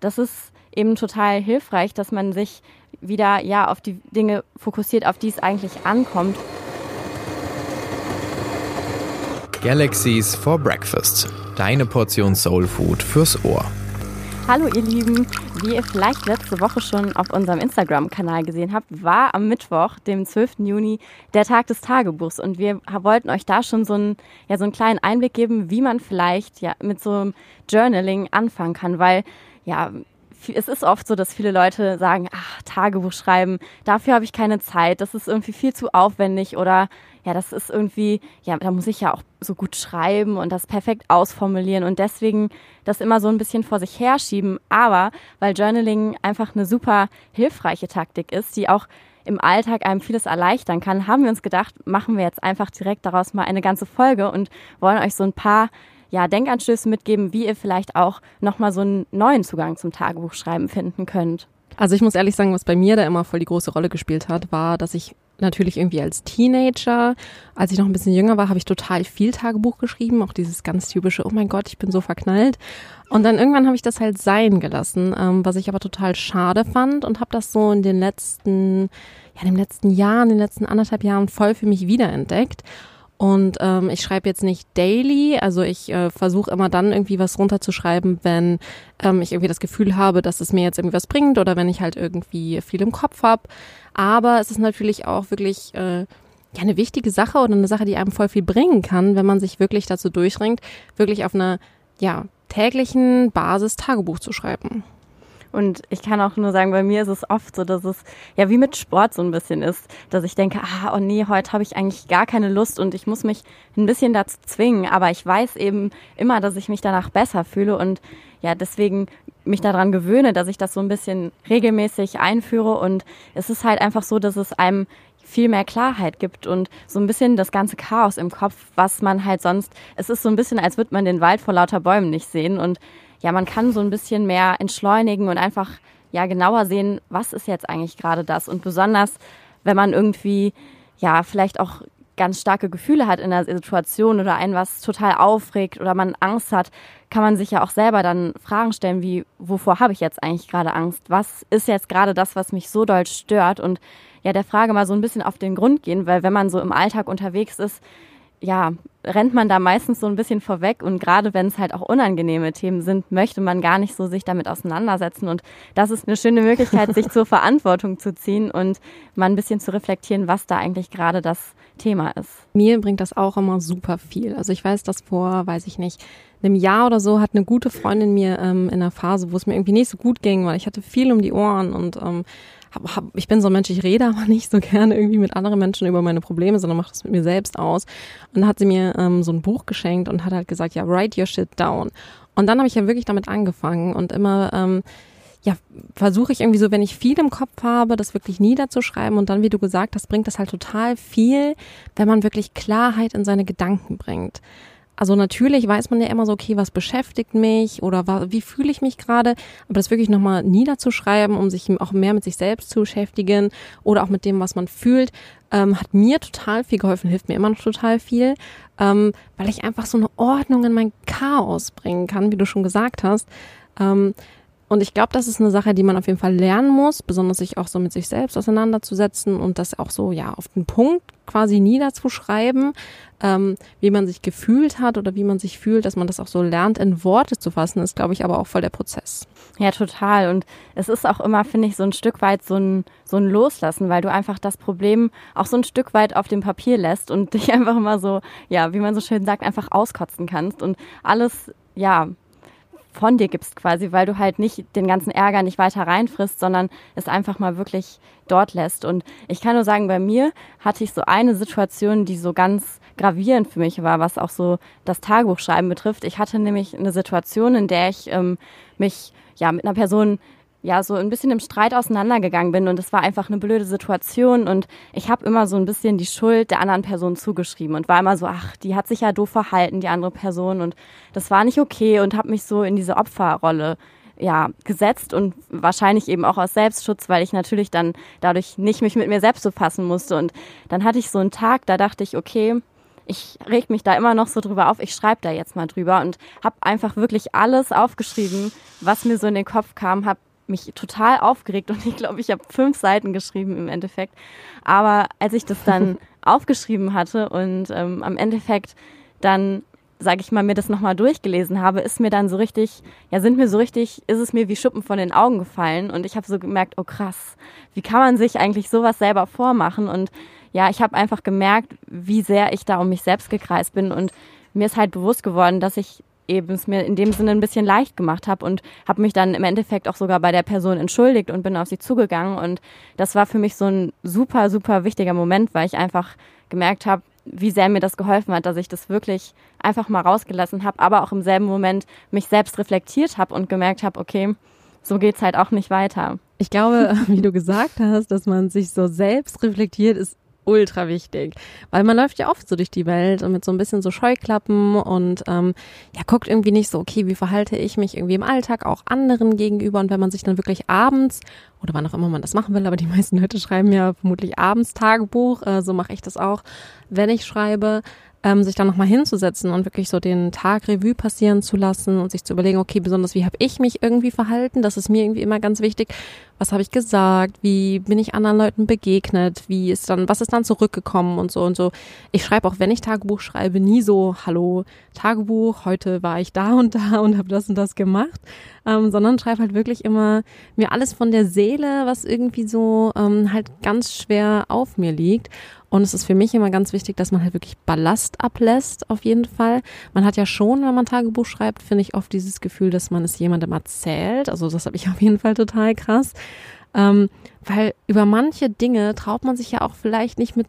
das ist eben total hilfreich, dass man sich wieder ja auf die Dinge fokussiert, auf die es eigentlich ankommt. Galaxies for Breakfast. Deine Portion Soul Food fürs Ohr. Hallo ihr Lieben, wie ihr vielleicht letzte Woche schon auf unserem Instagram-Kanal gesehen habt, war am Mittwoch, dem 12. Juni, der Tag des Tagebuchs und wir wollten euch da schon so einen, ja, so einen kleinen Einblick geben, wie man vielleicht ja mit so einem Journaling anfangen kann, weil ja, es ist oft so, dass viele Leute sagen, ach, Tagebuch schreiben, dafür habe ich keine Zeit, das ist irgendwie viel zu aufwendig oder ja, das ist irgendwie, ja, da muss ich ja auch so gut schreiben und das perfekt ausformulieren und deswegen das immer so ein bisschen vor sich herschieben. Aber weil Journaling einfach eine super hilfreiche Taktik ist, die auch im Alltag einem vieles erleichtern kann, haben wir uns gedacht, machen wir jetzt einfach direkt daraus mal eine ganze Folge und wollen euch so ein paar ja, Denkanstöße mitgeben, wie ihr vielleicht auch nochmal so einen neuen Zugang zum Tagebuchschreiben finden könnt. Also ich muss ehrlich sagen, was bei mir da immer voll die große Rolle gespielt hat, war, dass ich natürlich irgendwie als Teenager, als ich noch ein bisschen jünger war, habe ich total viel Tagebuch geschrieben, auch dieses ganz typische, oh mein Gott, ich bin so verknallt. Und dann irgendwann habe ich das halt sein gelassen, ähm, was ich aber total schade fand und habe das so in den letzten, ja, in den letzten Jahren, in den letzten anderthalb Jahren voll für mich wiederentdeckt. Und ähm, ich schreibe jetzt nicht daily, also ich äh, versuche immer dann irgendwie was runterzuschreiben, wenn ähm, ich irgendwie das Gefühl habe, dass es mir jetzt irgendwie was bringt oder wenn ich halt irgendwie viel im Kopf habe. Aber es ist natürlich auch wirklich äh, ja eine wichtige Sache oder eine Sache, die einem voll viel bringen kann, wenn man sich wirklich dazu durchringt, wirklich auf einer ja täglichen Basis Tagebuch zu schreiben. Und ich kann auch nur sagen, bei mir ist es oft so, dass es ja wie mit Sport so ein bisschen ist, dass ich denke, ah, oh nee, heute habe ich eigentlich gar keine Lust und ich muss mich ein bisschen dazu zwingen. Aber ich weiß eben immer, dass ich mich danach besser fühle und ja, deswegen mich daran gewöhne, dass ich das so ein bisschen regelmäßig einführe. Und es ist halt einfach so, dass es einem viel mehr Klarheit gibt und so ein bisschen das ganze Chaos im Kopf, was man halt sonst, es ist so ein bisschen, als würde man den Wald vor lauter Bäumen nicht sehen und ja, man kann so ein bisschen mehr entschleunigen und einfach ja genauer sehen, was ist jetzt eigentlich gerade das. Und besonders, wenn man irgendwie ja vielleicht auch ganz starke Gefühle hat in der Situation oder einen was total aufregt oder man Angst hat, kann man sich ja auch selber dann Fragen stellen wie, wovor habe ich jetzt eigentlich gerade Angst? Was ist jetzt gerade das, was mich so doll stört? Und ja, der Frage mal so ein bisschen auf den Grund gehen, weil wenn man so im Alltag unterwegs ist, ja, rennt man da meistens so ein bisschen vorweg und gerade wenn es halt auch unangenehme Themen sind, möchte man gar nicht so sich damit auseinandersetzen und das ist eine schöne Möglichkeit, sich zur Verantwortung zu ziehen und mal ein bisschen zu reflektieren, was da eigentlich gerade das Thema ist. Mir bringt das auch immer super viel. Also ich weiß, dass vor, weiß ich nicht, einem Jahr oder so hat eine gute Freundin mir ähm, in einer Phase, wo es mir irgendwie nicht so gut ging, weil ich hatte viel um die Ohren und ähm, hab, hab, ich bin so ein Mensch, ich rede aber nicht so gerne irgendwie mit anderen Menschen über meine Probleme, sondern mache das mit mir selbst aus. Und dann hat sie mir ähm, so ein Buch geschenkt und hat halt gesagt, ja, write your shit down. Und dann habe ich ja wirklich damit angefangen und immer ähm, ja, versuche ich irgendwie so, wenn ich viel im Kopf habe, das wirklich niederzuschreiben und dann, wie du gesagt hast, bringt das halt total viel, wenn man wirklich Klarheit in seine Gedanken bringt. Also natürlich weiß man ja immer so, okay, was beschäftigt mich oder wie fühle ich mich gerade, aber das wirklich nochmal niederzuschreiben, um sich auch mehr mit sich selbst zu beschäftigen oder auch mit dem, was man fühlt, ähm, hat mir total viel geholfen, hilft mir immer noch total viel, ähm, weil ich einfach so eine Ordnung in mein Chaos bringen kann, wie du schon gesagt hast. Ähm, und ich glaube, das ist eine Sache, die man auf jeden Fall lernen muss, besonders sich auch so mit sich selbst auseinanderzusetzen und das auch so, ja, auf den Punkt quasi niederzuschreiben, ähm, wie man sich gefühlt hat oder wie man sich fühlt, dass man das auch so lernt, in Worte zu fassen, ist, glaube ich, aber auch voll der Prozess. Ja, total. Und es ist auch immer, finde ich, so ein Stück weit so ein, so ein Loslassen, weil du einfach das Problem auch so ein Stück weit auf dem Papier lässt und dich einfach immer so, ja, wie man so schön sagt, einfach auskotzen kannst und alles, ja, von dir gibst quasi, weil du halt nicht den ganzen Ärger nicht weiter reinfrisst, sondern es einfach mal wirklich dort lässt. Und ich kann nur sagen, bei mir hatte ich so eine Situation, die so ganz gravierend für mich war, was auch so das Tagebuchschreiben betrifft. Ich hatte nämlich eine Situation, in der ich ähm, mich ja mit einer Person ja so ein bisschen im Streit auseinandergegangen bin. Und es war einfach eine blöde Situation. Und ich habe immer so ein bisschen die Schuld der anderen Person zugeschrieben und war immer so, ach, die hat sich ja doof verhalten, die andere Person. Und das war nicht okay und habe mich so in diese Opferrolle ja gesetzt und wahrscheinlich eben auch aus Selbstschutz, weil ich natürlich dann dadurch nicht mich mit mir selbst befassen musste. Und dann hatte ich so einen Tag, da dachte ich, okay, ich reg mich da immer noch so drüber auf. Ich schreibe da jetzt mal drüber. Und habe einfach wirklich alles aufgeschrieben, was mir so in den Kopf kam, habe mich total aufgeregt und ich glaube, ich habe fünf Seiten geschrieben im Endeffekt. Aber als ich das dann aufgeschrieben hatte und ähm, am Endeffekt dann sage ich mal, mir das nochmal durchgelesen habe, ist mir dann so richtig, ja, sind mir so richtig, ist es mir wie Schuppen von den Augen gefallen. Und ich habe so gemerkt, oh krass, wie kann man sich eigentlich sowas selber vormachen? Und ja, ich habe einfach gemerkt, wie sehr ich da um mich selbst gekreist bin. Und mir ist halt bewusst geworden, dass ich eben es mir in dem Sinne ein bisschen leicht gemacht habe und habe mich dann im Endeffekt auch sogar bei der Person entschuldigt und bin auf sie zugegangen und das war für mich so ein super super wichtiger Moment, weil ich einfach gemerkt habe, wie sehr mir das geholfen hat, dass ich das wirklich einfach mal rausgelassen habe, aber auch im selben Moment mich selbst reflektiert habe und gemerkt habe, okay, so geht's halt auch nicht weiter. Ich glaube, wie du gesagt hast, dass man sich so selbst reflektiert, ist ultra wichtig, weil man läuft ja oft so durch die Welt und mit so ein bisschen so Scheuklappen und ähm, ja guckt irgendwie nicht so, okay, wie verhalte ich mich irgendwie im Alltag auch anderen gegenüber? Und wenn man sich dann wirklich abends oder wann auch immer man das machen will, aber die meisten Leute schreiben ja vermutlich abends Tagebuch, äh, so mache ich das auch, wenn ich schreibe, ähm, sich dann nochmal hinzusetzen und wirklich so den Tag Revue passieren zu lassen und sich zu überlegen, okay, besonders wie habe ich mich irgendwie verhalten, das ist mir irgendwie immer ganz wichtig. Was habe ich gesagt? Wie bin ich anderen Leuten begegnet? Wie ist dann, was ist dann zurückgekommen und so und so. Ich schreibe auch, wenn ich Tagebuch schreibe, nie so, hallo, Tagebuch, heute war ich da und da und habe das und das gemacht, ähm, sondern schreibe halt wirklich immer mir alles von der Seele, was irgendwie so ähm, halt ganz schwer auf mir liegt. Und es ist für mich immer ganz wichtig, dass man halt wirklich Ballast ablässt, auf jeden Fall. Man hat ja schon, wenn man Tagebuch schreibt, finde ich oft dieses Gefühl, dass man es jemandem erzählt. Also das habe ich auf jeden Fall total krass. Ähm, weil über manche Dinge traut man sich ja auch vielleicht nicht mit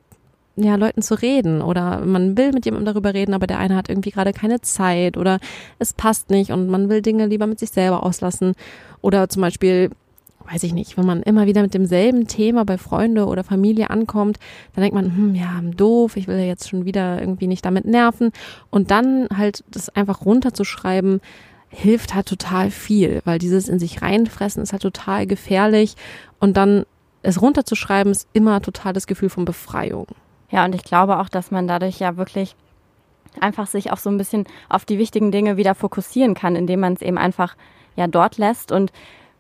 ja, Leuten zu reden oder man will mit jemandem darüber reden, aber der eine hat irgendwie gerade keine Zeit oder es passt nicht und man will Dinge lieber mit sich selber auslassen oder zum Beispiel weiß ich nicht, wenn man immer wieder mit demselben Thema bei Freunde oder Familie ankommt, dann denkt man, hm, ja, doof, ich will ja jetzt schon wieder irgendwie nicht damit nerven. Und dann halt das einfach runterzuschreiben, hilft halt total viel, weil dieses in sich reinfressen ist halt total gefährlich. Und dann es runterzuschreiben ist immer total das Gefühl von Befreiung. Ja, und ich glaube auch, dass man dadurch ja wirklich einfach sich auch so ein bisschen auf die wichtigen Dinge wieder fokussieren kann, indem man es eben einfach ja dort lässt und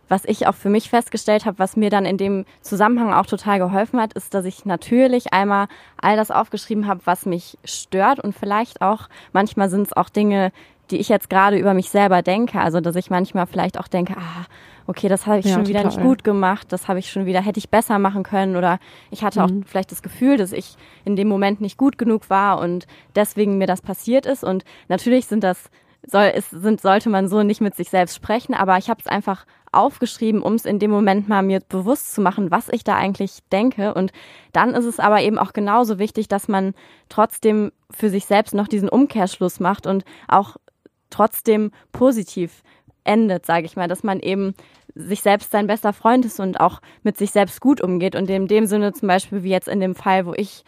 was ich auch für mich festgestellt habe, was mir dann in dem Zusammenhang auch total geholfen hat, ist, dass ich natürlich einmal all das aufgeschrieben habe, was mich stört und vielleicht auch, manchmal sind es auch Dinge, die ich jetzt gerade über mich selber denke. Also, dass ich manchmal vielleicht auch denke, ah, okay, das habe ich ja, schon wieder nicht gut gemacht, das habe ich schon wieder, hätte ich besser machen können oder ich hatte mhm. auch vielleicht das Gefühl, dass ich in dem Moment nicht gut genug war und deswegen mir das passiert ist. Und natürlich sind das soll, es sind, sollte man so nicht mit sich selbst sprechen, aber ich habe es einfach aufgeschrieben, um es in dem Moment mal mir bewusst zu machen, was ich da eigentlich denke. Und dann ist es aber eben auch genauso wichtig, dass man trotzdem für sich selbst noch diesen Umkehrschluss macht und auch trotzdem positiv endet, sage ich mal, dass man eben sich selbst sein bester Freund ist und auch mit sich selbst gut umgeht. Und in dem Sinne zum Beispiel wie jetzt in dem Fall, wo ich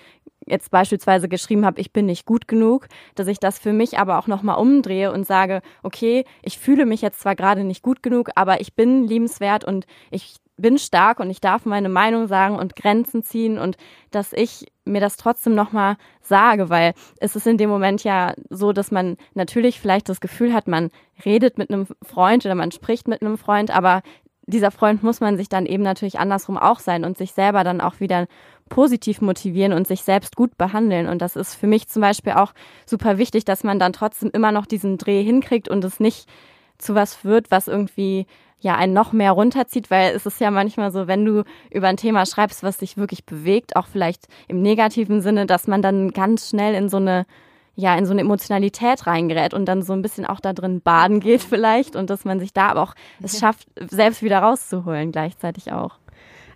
jetzt beispielsweise geschrieben habe, ich bin nicht gut genug, dass ich das für mich aber auch nochmal umdrehe und sage, okay, ich fühle mich jetzt zwar gerade nicht gut genug, aber ich bin liebenswert und ich bin stark und ich darf meine Meinung sagen und Grenzen ziehen und dass ich mir das trotzdem nochmal sage, weil es ist in dem Moment ja so, dass man natürlich vielleicht das Gefühl hat, man redet mit einem Freund oder man spricht mit einem Freund, aber dieser Freund muss man sich dann eben natürlich andersrum auch sein und sich selber dann auch wieder positiv motivieren und sich selbst gut behandeln. Und das ist für mich zum Beispiel auch super wichtig, dass man dann trotzdem immer noch diesen Dreh hinkriegt und es nicht zu was wird, was irgendwie ja einen noch mehr runterzieht, weil es ist ja manchmal so, wenn du über ein Thema schreibst, was dich wirklich bewegt, auch vielleicht im negativen Sinne, dass man dann ganz schnell in so eine ja in so eine Emotionalität reingerät und dann so ein bisschen auch da drin baden geht vielleicht und dass man sich da aber auch es schafft, selbst wieder rauszuholen gleichzeitig auch.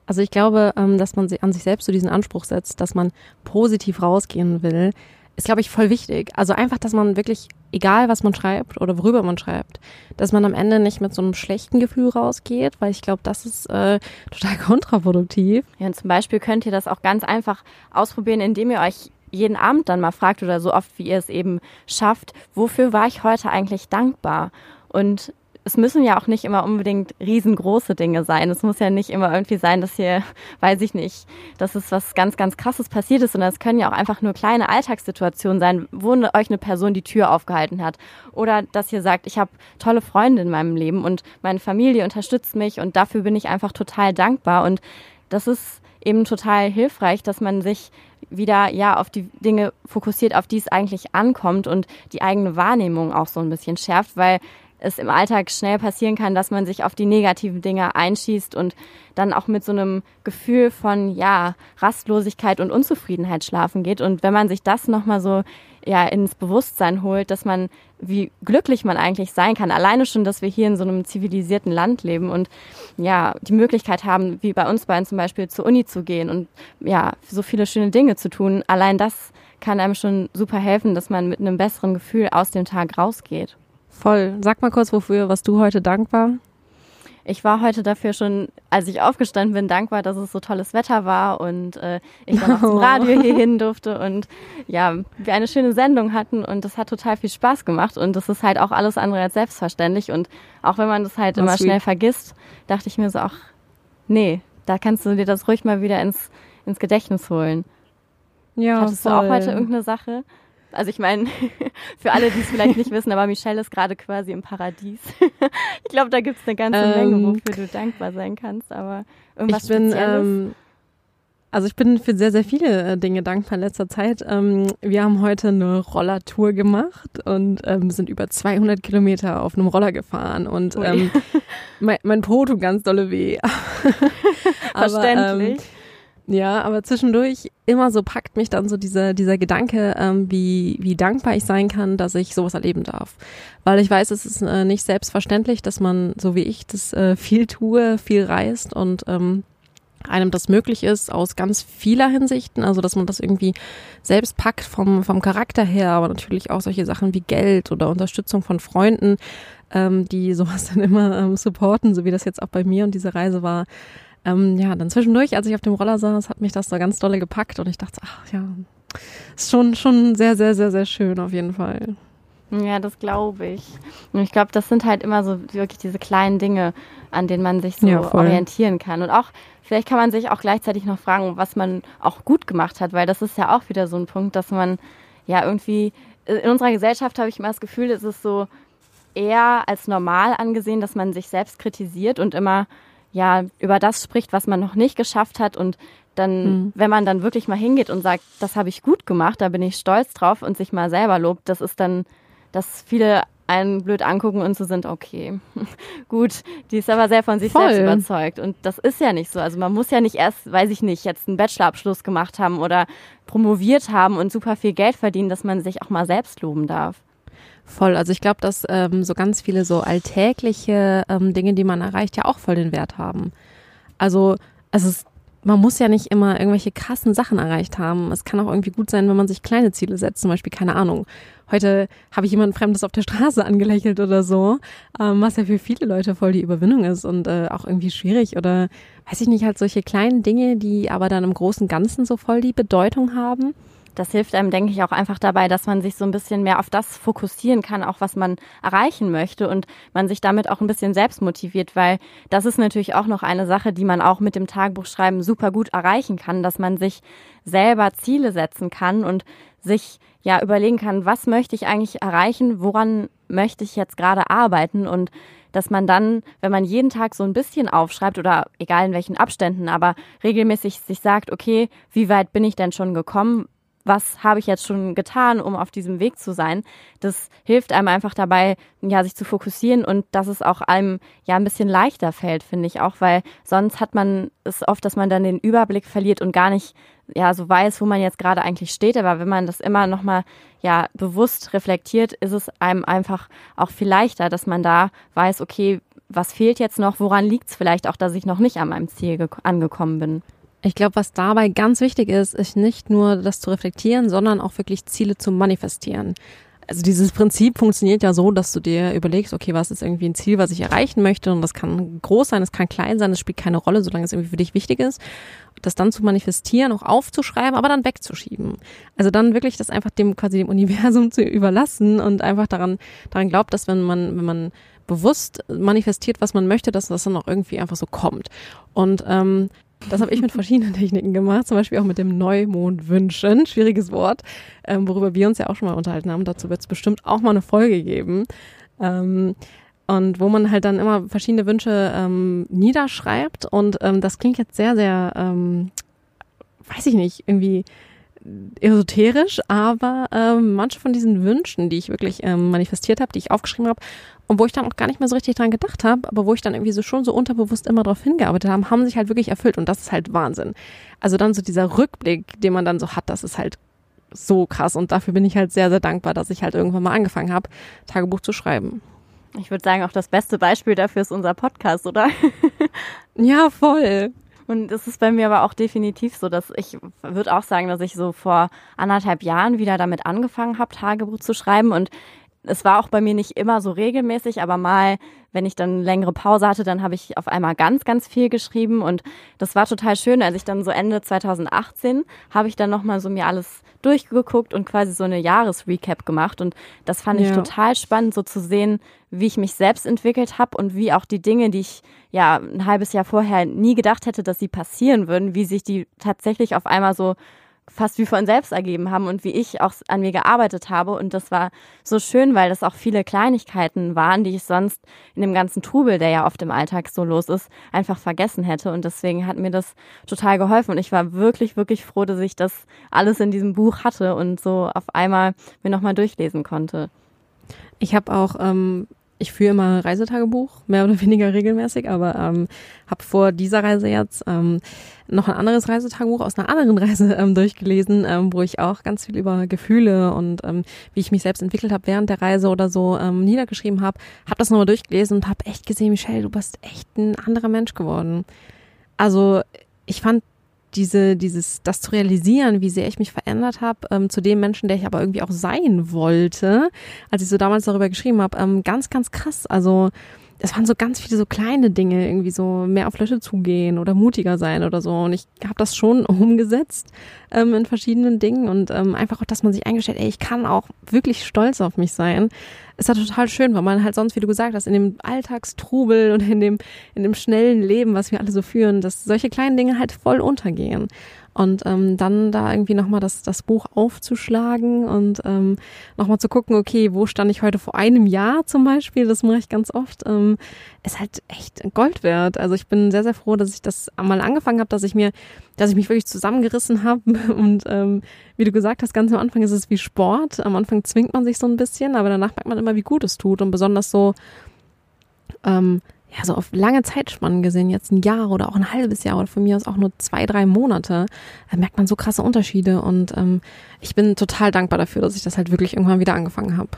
Also ich glaube, ähm, dass man an sich selbst so diesen Anspruch setzt, dass man positiv rausgehen will, ist, glaube ich, voll wichtig. Also einfach, dass man wirklich, egal was man schreibt oder worüber man schreibt, dass man am Ende nicht mit so einem schlechten Gefühl rausgeht, weil ich glaube, das ist äh, total kontraproduktiv. Ja, und zum Beispiel könnt ihr das auch ganz einfach ausprobieren, indem ihr euch jeden Abend dann mal fragt oder so oft, wie ihr es eben schafft, wofür war ich heute eigentlich dankbar? Und es müssen ja auch nicht immer unbedingt riesengroße Dinge sein. Es muss ja nicht immer irgendwie sein, dass hier, weiß ich nicht, dass es was ganz, ganz krasses passiert ist, sondern es können ja auch einfach nur kleine Alltagssituationen sein, wo ne, euch eine Person die Tür aufgehalten hat. Oder dass ihr sagt, ich habe tolle Freunde in meinem Leben und meine Familie unterstützt mich und dafür bin ich einfach total dankbar. Und das ist eben total hilfreich, dass man sich wieder ja auf die Dinge fokussiert, auf die es eigentlich ankommt und die eigene Wahrnehmung auch so ein bisschen schärft, weil es im Alltag schnell passieren kann, dass man sich auf die negativen Dinge einschießt und dann auch mit so einem Gefühl von ja Rastlosigkeit und Unzufriedenheit schlafen geht. Und wenn man sich das nochmal so ja ins Bewusstsein holt, dass man wie glücklich man eigentlich sein kann, alleine schon, dass wir hier in so einem zivilisierten Land leben und ja die Möglichkeit haben, wie bei uns beiden zum Beispiel zur Uni zu gehen und ja so viele schöne Dinge zu tun. Allein das kann einem schon super helfen, dass man mit einem besseren Gefühl aus dem Tag rausgeht. Voll. Sag mal kurz, wofür was du heute dankbar? Ich war heute dafür schon, als ich aufgestanden bin, dankbar, dass es so tolles Wetter war und äh, ich dann auch zum Radio hier hin durfte und ja, wir eine schöne Sendung hatten und das hat total viel Spaß gemacht und das ist halt auch alles andere als selbstverständlich und auch wenn man das halt das immer schnell vergisst, dachte ich mir so, ach nee, da kannst du dir das ruhig mal wieder ins, ins Gedächtnis holen. Ja, Hattest voll. du auch heute irgendeine Sache? Also ich meine, für alle, die es vielleicht nicht wissen, aber Michelle ist gerade quasi im Paradies. ich glaube, da gibt es eine ganze ähm, Menge, wofür du dankbar sein kannst, aber irgendwas ich bin, Ähm, also ich bin für sehr, sehr viele äh, Dinge dankbar in letzter Zeit. Ähm, wir haben heute eine Rollertour gemacht und ähm, sind über 200 Kilometer auf einem Roller gefahren und ähm, mein, mein Po tut ganz dolle weh. aber, Verständlich. Ähm, ja, aber zwischendurch immer so packt mich dann so dieser, dieser Gedanke, ähm, wie, wie dankbar ich sein kann, dass ich sowas erleben darf. Weil ich weiß, es ist äh, nicht selbstverständlich, dass man, so wie ich, das äh, viel tue, viel reist und ähm, einem das möglich ist aus ganz vieler Hinsichten, also dass man das irgendwie selbst packt vom, vom Charakter her, aber natürlich auch solche Sachen wie Geld oder Unterstützung von Freunden, ähm, die sowas dann immer ähm, supporten, so wie das jetzt auch bei mir und diese Reise war ähm, ja, dann zwischendurch, als ich auf dem Roller saß, hat mich das so ganz dolle gepackt und ich dachte, ach ja, ist schon, schon sehr, sehr, sehr, sehr schön auf jeden Fall. Ja, das glaube ich. Und ich glaube, das sind halt immer so wirklich diese kleinen Dinge, an denen man sich so ja, orientieren kann. Und auch, vielleicht kann man sich auch gleichzeitig noch fragen, was man auch gut gemacht hat, weil das ist ja auch wieder so ein Punkt, dass man ja irgendwie, in unserer Gesellschaft habe ich immer das Gefühl, es ist so eher als normal angesehen, dass man sich selbst kritisiert und immer ja über das spricht, was man noch nicht geschafft hat und dann, mhm. wenn man dann wirklich mal hingeht und sagt, das habe ich gut gemacht, da bin ich stolz drauf und sich mal selber lobt, das ist dann, dass viele einen blöd angucken und so sind, okay, gut, die ist aber sehr von sich Voll. selbst überzeugt. Und das ist ja nicht so. Also man muss ja nicht erst, weiß ich nicht, jetzt einen Bachelorabschluss gemacht haben oder promoviert haben und super viel Geld verdienen, dass man sich auch mal selbst loben darf. Voll. Also ich glaube, dass ähm, so ganz viele so alltägliche ähm, Dinge, die man erreicht, ja auch voll den Wert haben. Also es ist, man muss ja nicht immer irgendwelche krassen Sachen erreicht haben. Es kann auch irgendwie gut sein, wenn man sich kleine Ziele setzt. Zum Beispiel, keine Ahnung. Heute habe ich jemanden Fremdes auf der Straße angelächelt oder so, ähm, was ja für viele Leute voll die Überwindung ist und äh, auch irgendwie schwierig. Oder weiß ich nicht, halt solche kleinen Dinge, die aber dann im großen Ganzen so voll die Bedeutung haben das hilft einem, denke ich, auch einfach dabei, dass man sich so ein bisschen mehr auf das fokussieren kann, auch was man erreichen möchte und man sich damit auch ein bisschen selbst motiviert, weil das ist natürlich auch noch eine Sache, die man auch mit dem Tagebuchschreiben super gut erreichen kann, dass man sich selber Ziele setzen kann und sich ja überlegen kann, was möchte ich eigentlich erreichen, woran möchte ich jetzt gerade arbeiten und dass man dann, wenn man jeden Tag so ein bisschen aufschreibt oder egal in welchen Abständen, aber regelmäßig sich sagt, okay, wie weit bin ich denn schon gekommen? Was habe ich jetzt schon getan, um auf diesem Weg zu sein. Das hilft einem einfach dabei, ja, sich zu fokussieren und dass es auch einem ja ein bisschen leichter fällt, finde ich auch, weil sonst hat man es oft, dass man dann den Überblick verliert und gar nicht ja so weiß, wo man jetzt gerade eigentlich steht. Aber wenn man das immer nochmal ja bewusst reflektiert, ist es einem einfach auch viel leichter, dass man da weiß, okay, was fehlt jetzt noch, woran liegt es vielleicht auch, dass ich noch nicht an meinem Ziel angekommen bin. Ich glaube, was dabei ganz wichtig ist, ist nicht nur das zu reflektieren, sondern auch wirklich Ziele zu manifestieren. Also dieses Prinzip funktioniert ja so, dass du dir überlegst, okay, was ist irgendwie ein Ziel, was ich erreichen möchte und das kann groß sein, es kann klein sein, es spielt keine Rolle, solange es irgendwie für dich wichtig ist. Das dann zu manifestieren, auch aufzuschreiben, aber dann wegzuschieben. Also dann wirklich das einfach dem quasi dem Universum zu überlassen und einfach daran daran glaubt, dass wenn man wenn man bewusst manifestiert, was man möchte, dass das dann auch irgendwie einfach so kommt. Und ähm, das habe ich mit verschiedenen Techniken gemacht, zum Beispiel auch mit dem Neumond wünschen, schwieriges Wort, ähm, worüber wir uns ja auch schon mal unterhalten haben. Dazu wird es bestimmt auch mal eine Folge geben. Ähm, und wo man halt dann immer verschiedene Wünsche ähm, niederschreibt. Und ähm, das klingt jetzt sehr, sehr, ähm, weiß ich nicht, irgendwie esoterisch, aber ähm, manche von diesen Wünschen, die ich wirklich ähm, manifestiert habe, die ich aufgeschrieben habe und wo ich dann auch gar nicht mehr so richtig dran gedacht habe, aber wo ich dann irgendwie so schon so unterbewusst immer darauf hingearbeitet habe, haben sich halt wirklich erfüllt und das ist halt Wahnsinn. Also dann so dieser Rückblick, den man dann so hat, das ist halt so krass und dafür bin ich halt sehr, sehr dankbar, dass ich halt irgendwann mal angefangen habe, Tagebuch zu schreiben. Ich würde sagen, auch das beste Beispiel dafür ist unser Podcast, oder? ja, voll. Und es ist bei mir aber auch definitiv so, dass ich würde auch sagen, dass ich so vor anderthalb Jahren wieder damit angefangen habe, Tagebuch zu schreiben. Und es war auch bei mir nicht immer so regelmäßig, aber mal, wenn ich dann längere Pause hatte, dann habe ich auf einmal ganz, ganz viel geschrieben und das war total schön. Als ich dann so Ende 2018 habe ich dann nochmal so mir alles durchgeguckt und quasi so eine Jahresrecap gemacht und das fand ja. ich total spannend, so zu sehen, wie ich mich selbst entwickelt habe und wie auch die Dinge, die ich ja ein halbes Jahr vorher nie gedacht hätte, dass sie passieren würden, wie sich die tatsächlich auf einmal so fast wie von selbst ergeben haben und wie ich auch an mir gearbeitet habe. Und das war so schön, weil das auch viele Kleinigkeiten waren, die ich sonst in dem ganzen Trubel, der ja oft im Alltag so los ist, einfach vergessen hätte. Und deswegen hat mir das total geholfen. Und ich war wirklich, wirklich froh, dass ich das alles in diesem Buch hatte und so auf einmal mir nochmal durchlesen konnte. Ich habe auch ähm, ich führe immer Reisetagebuch, mehr oder weniger regelmäßig, aber ähm, habe vor dieser Reise jetzt ähm, noch ein anderes Reisetagebuch aus einer anderen Reise ähm, durchgelesen, ähm, wo ich auch ganz viel über Gefühle und ähm, wie ich mich selbst entwickelt habe während der Reise oder so ähm, niedergeschrieben habe. Habe das nochmal durchgelesen und habe echt gesehen, Michelle, du bist echt ein anderer Mensch geworden. Also ich fand diese, dieses, das zu realisieren, wie sehr ich mich verändert habe, ähm, zu dem Menschen, der ich aber irgendwie auch sein wollte, als ich so damals darüber geschrieben habe, ähm, ganz, ganz krass. Also es waren so ganz viele so kleine Dinge, irgendwie so mehr auf Leute zugehen oder mutiger sein oder so. Und ich habe das schon umgesetzt ähm, in verschiedenen Dingen und ähm, einfach auch, dass man sich eingestellt, ey, ich kann auch wirklich stolz auf mich sein. Ist ja total schön, weil man halt sonst, wie du gesagt hast, in dem Alltagstrubel und in dem, in dem schnellen Leben, was wir alle so führen, dass solche kleinen Dinge halt voll untergehen. Und ähm, dann da irgendwie nochmal das, das Buch aufzuschlagen und ähm, nochmal zu gucken, okay, wo stand ich heute vor einem Jahr zum Beispiel, das mache ich ganz oft, ähm, ist halt echt Gold wert. Also ich bin sehr, sehr froh, dass ich das mal angefangen habe, dass ich mir, dass ich mich wirklich zusammengerissen habe. Und ähm, wie du gesagt hast, ganz am Anfang ist es wie Sport. Am Anfang zwingt man sich so ein bisschen, aber danach merkt man immer, wie gut es tut. Und besonders so, ähm, ja, so auf lange Zeitspannen gesehen, jetzt ein Jahr oder auch ein halbes Jahr oder von mir aus auch nur zwei, drei Monate, da merkt man so krasse Unterschiede und ähm, ich bin total dankbar dafür, dass ich das halt wirklich irgendwann wieder angefangen habe.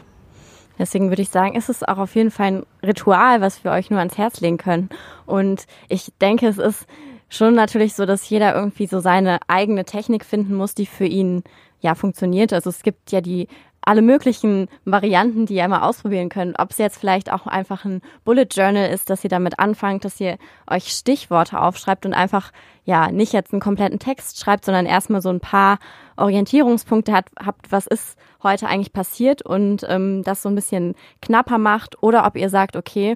Deswegen würde ich sagen, ist es auch auf jeden Fall ein Ritual, was wir euch nur ans Herz legen können. Und ich denke, es ist schon natürlich so, dass jeder irgendwie so seine eigene Technik finden muss, die für ihn ja funktioniert. Also es gibt ja die alle möglichen Varianten, die ihr mal ausprobieren könnt. Ob es jetzt vielleicht auch einfach ein Bullet Journal ist, dass ihr damit anfangt, dass ihr euch Stichworte aufschreibt und einfach ja nicht jetzt einen kompletten Text schreibt, sondern erstmal so ein paar Orientierungspunkte hat, habt, was ist heute eigentlich passiert und ähm, das so ein bisschen knapper macht. Oder ob ihr sagt, okay,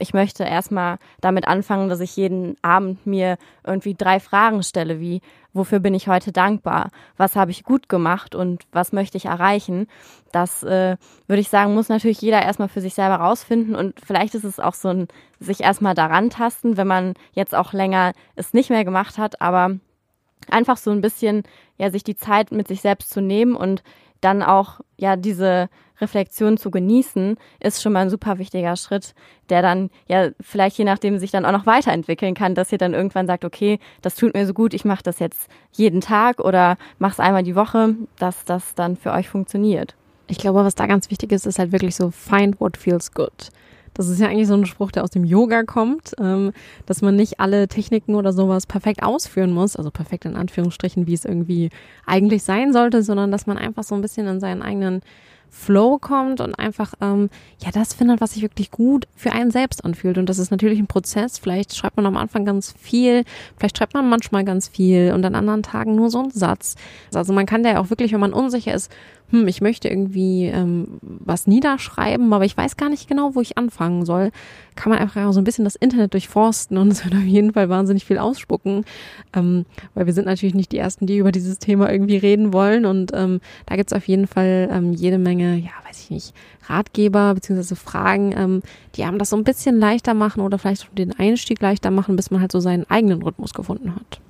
ich möchte erstmal damit anfangen, dass ich jeden Abend mir irgendwie drei Fragen stelle, wie wofür bin ich heute dankbar, was habe ich gut gemacht und was möchte ich erreichen. Das äh, würde ich sagen, muss natürlich jeder erstmal für sich selber rausfinden und vielleicht ist es auch so ein sich erstmal daran tasten, wenn man jetzt auch länger es nicht mehr gemacht hat, aber einfach so ein bisschen ja sich die Zeit mit sich selbst zu nehmen und dann auch ja diese Reflexion zu genießen, ist schon mal ein super wichtiger Schritt, der dann ja vielleicht je nachdem sich dann auch noch weiterentwickeln kann, dass ihr dann irgendwann sagt, okay, das tut mir so gut, ich mache das jetzt jeden Tag oder mache es einmal die Woche, dass das dann für euch funktioniert. Ich glaube, was da ganz wichtig ist, ist halt wirklich so find what feels good. Das ist ja eigentlich so ein Spruch, der aus dem Yoga kommt, ähm, dass man nicht alle Techniken oder sowas perfekt ausführen muss, also perfekt in Anführungsstrichen, wie es irgendwie eigentlich sein sollte, sondern dass man einfach so ein bisschen in seinen eigenen Flow kommt und einfach ähm, ja das findet, was sich wirklich gut für einen selbst anfühlt. Und das ist natürlich ein Prozess. Vielleicht schreibt man am Anfang ganz viel, vielleicht schreibt man manchmal ganz viel und an anderen Tagen nur so einen Satz. Also man kann da ja auch wirklich, wenn man unsicher ist, hm, ich möchte irgendwie ähm, was niederschreiben, aber ich weiß gar nicht genau, wo ich anfangen soll, kann man einfach so ein bisschen das Internet durchforsten und es wird auf jeden Fall wahnsinnig viel ausspucken, ähm, weil wir sind natürlich nicht die Ersten, die über dieses Thema irgendwie reden wollen und ähm, da gibt's auf jeden Fall ähm, jede Menge, ja, weiß ich nicht, Ratgeber beziehungsweise Fragen, ähm, die einem das so ein bisschen leichter machen oder vielleicht den Einstieg leichter machen, bis man halt so seinen eigenen Rhythmus gefunden hat.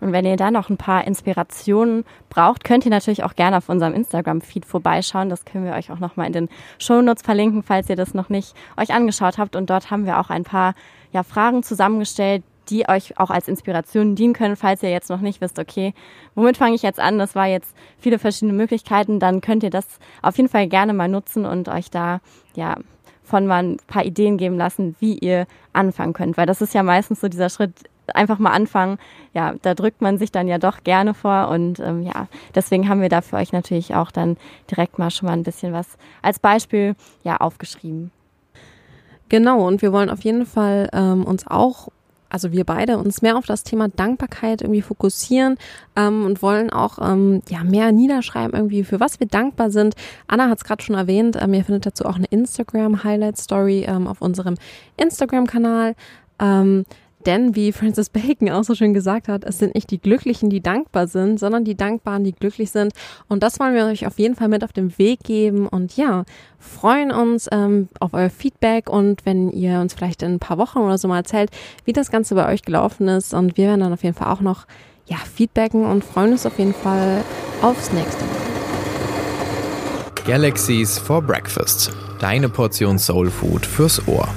Und wenn ihr da noch ein paar Inspirationen braucht, könnt ihr natürlich auch gerne auf unserem Instagram-Feed vorbeischauen. Das können wir euch auch nochmal in den Shownotes verlinken, falls ihr das noch nicht euch angeschaut habt. Und dort haben wir auch ein paar ja, Fragen zusammengestellt, die euch auch als Inspiration dienen können, falls ihr jetzt noch nicht wisst, okay, womit fange ich jetzt an? Das war jetzt viele verschiedene Möglichkeiten. Dann könnt ihr das auf jeden Fall gerne mal nutzen und euch da ja von mal ein paar Ideen geben lassen, wie ihr anfangen könnt. Weil das ist ja meistens so dieser Schritt, einfach mal anfangen. Ja, da drückt man sich dann ja doch gerne vor und ähm, ja, deswegen haben wir da für euch natürlich auch dann direkt mal schon mal ein bisschen was als Beispiel ja aufgeschrieben. Genau, und wir wollen auf jeden Fall ähm, uns auch also wir beide uns mehr auf das Thema Dankbarkeit irgendwie fokussieren ähm, und wollen auch ähm, ja mehr niederschreiben irgendwie für was wir dankbar sind. Anna hat es gerade schon erwähnt, ähm, ihr findet dazu auch eine Instagram Highlight Story ähm, auf unserem Instagram Kanal. Ähm, denn wie Francis Bacon auch so schön gesagt hat, es sind nicht die Glücklichen, die dankbar sind, sondern die Dankbaren, die glücklich sind. Und das wollen wir euch auf jeden Fall mit auf den Weg geben. Und ja, freuen uns ähm, auf euer Feedback und wenn ihr uns vielleicht in ein paar Wochen oder so mal erzählt, wie das Ganze bei euch gelaufen ist. Und wir werden dann auf jeden Fall auch noch ja, feedbacken und freuen uns auf jeden Fall aufs nächste Mal. Galaxies for Breakfast. Deine Portion Soul Food fürs Ohr.